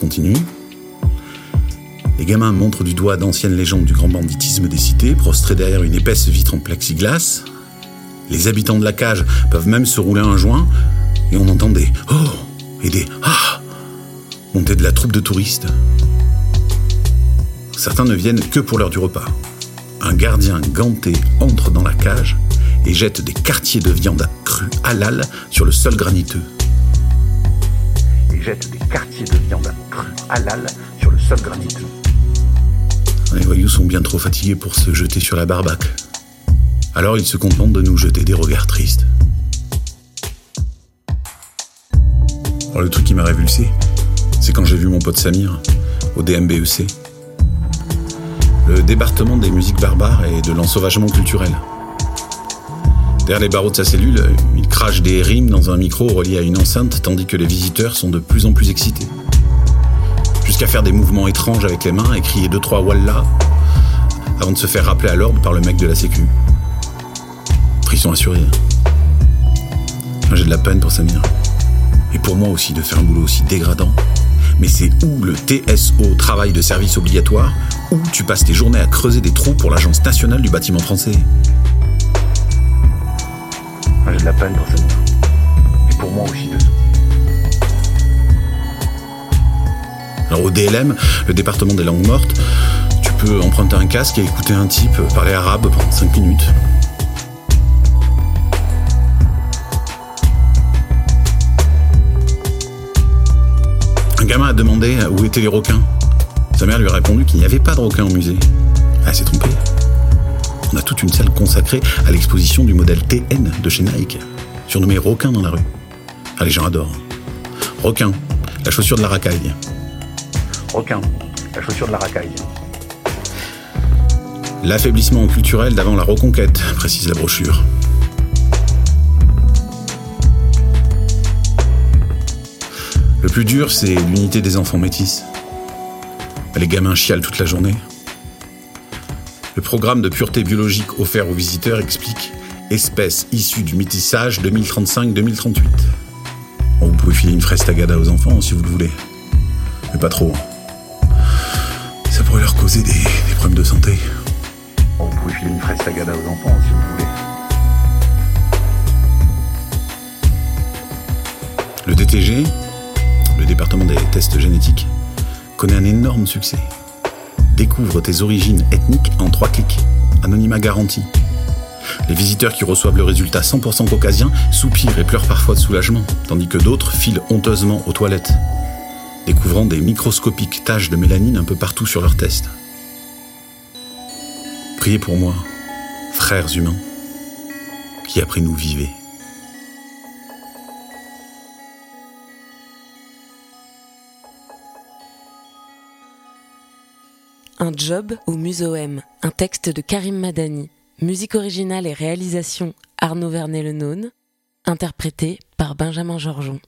continue. Les gamins montrent du doigt d'anciennes légendes du grand banditisme des cités, prostrés derrière une épaisse vitre en plexiglas. Les habitants de la cage peuvent même se rouler un joint, et on entend des Oh et des Ah monter de la troupe de touristes. Certains ne viennent que pour l'heure du repas. Un gardien ganté entre dans la cage et jette des quartiers de viande crue halal sur le sol graniteux. Des quartiers de viande crue halal sur le sol graniteux. Les voyous sont bien trop fatigués pour se jeter sur la barbaque. Alors ils se contentent de nous jeter des regards tristes. Alors le truc qui m'a révulsé, c'est quand j'ai vu mon pote Samir au DMBEC. Le département des musiques barbares et de l'ensauvagement culturel. Derrière les barreaux de sa cellule, il crache des rimes dans un micro relié à une enceinte tandis que les visiteurs sont de plus en plus excités. Jusqu'à faire des mouvements étranges avec les mains et crier deux trois wallah avant de se faire rappeler à l'ordre par le mec de la sécu. Frisson assuré. J'ai de la peine pour Samir. Et pour moi aussi de faire un boulot aussi dégradant. Mais c'est où le TSO, travail de service obligatoire, où tu passes tes journées à creuser des trous pour l'Agence nationale du bâtiment français? La peine pour Samir. Et pour moi aussi de Alors au DLM, le département des langues mortes, tu peux emprunter un casque et écouter un type parler arabe pendant 5 minutes. Un gamin a demandé où étaient les requins. Sa mère lui a répondu qu'il n'y avait pas de requins au musée. Elle s'est trompée. On a toute une salle consacrée à l'exposition du modèle TN de chez Nike, surnommé Requin dans la rue. Ah, les gens adorent. Requin, la chaussure de la racaille. Requin, la chaussure de la racaille. L'affaiblissement culturel d'avant la reconquête, précise la brochure. Le plus dur, c'est l'unité des enfants métis. Les gamins chialent toute la journée. Le programme de pureté biologique offert aux visiteurs explique espèces issues du métissage 2035-2038. vous pouvez filer une fraise tagada aux enfants si vous le voulez. Mais pas trop. Ça pourrait leur causer des, des problèmes de santé. vous pouvez filer une fraise tagada aux enfants si vous voulez. Le DTG, le département des tests génétiques, connaît un énorme succès. Découvre tes origines ethniques en trois clics. Anonymat garanti. Les visiteurs qui reçoivent le résultat 100% caucasien soupirent et pleurent parfois de soulagement, tandis que d'autres filent honteusement aux toilettes, découvrant des microscopiques taches de mélanine un peu partout sur leurs tests. Priez pour moi, frères humains, qui après nous vivez. Un job au Muséum, un texte de Karim Madani, musique originale et réalisation Arnaud Vernet-Lenaune, interprété par Benjamin Georgeon.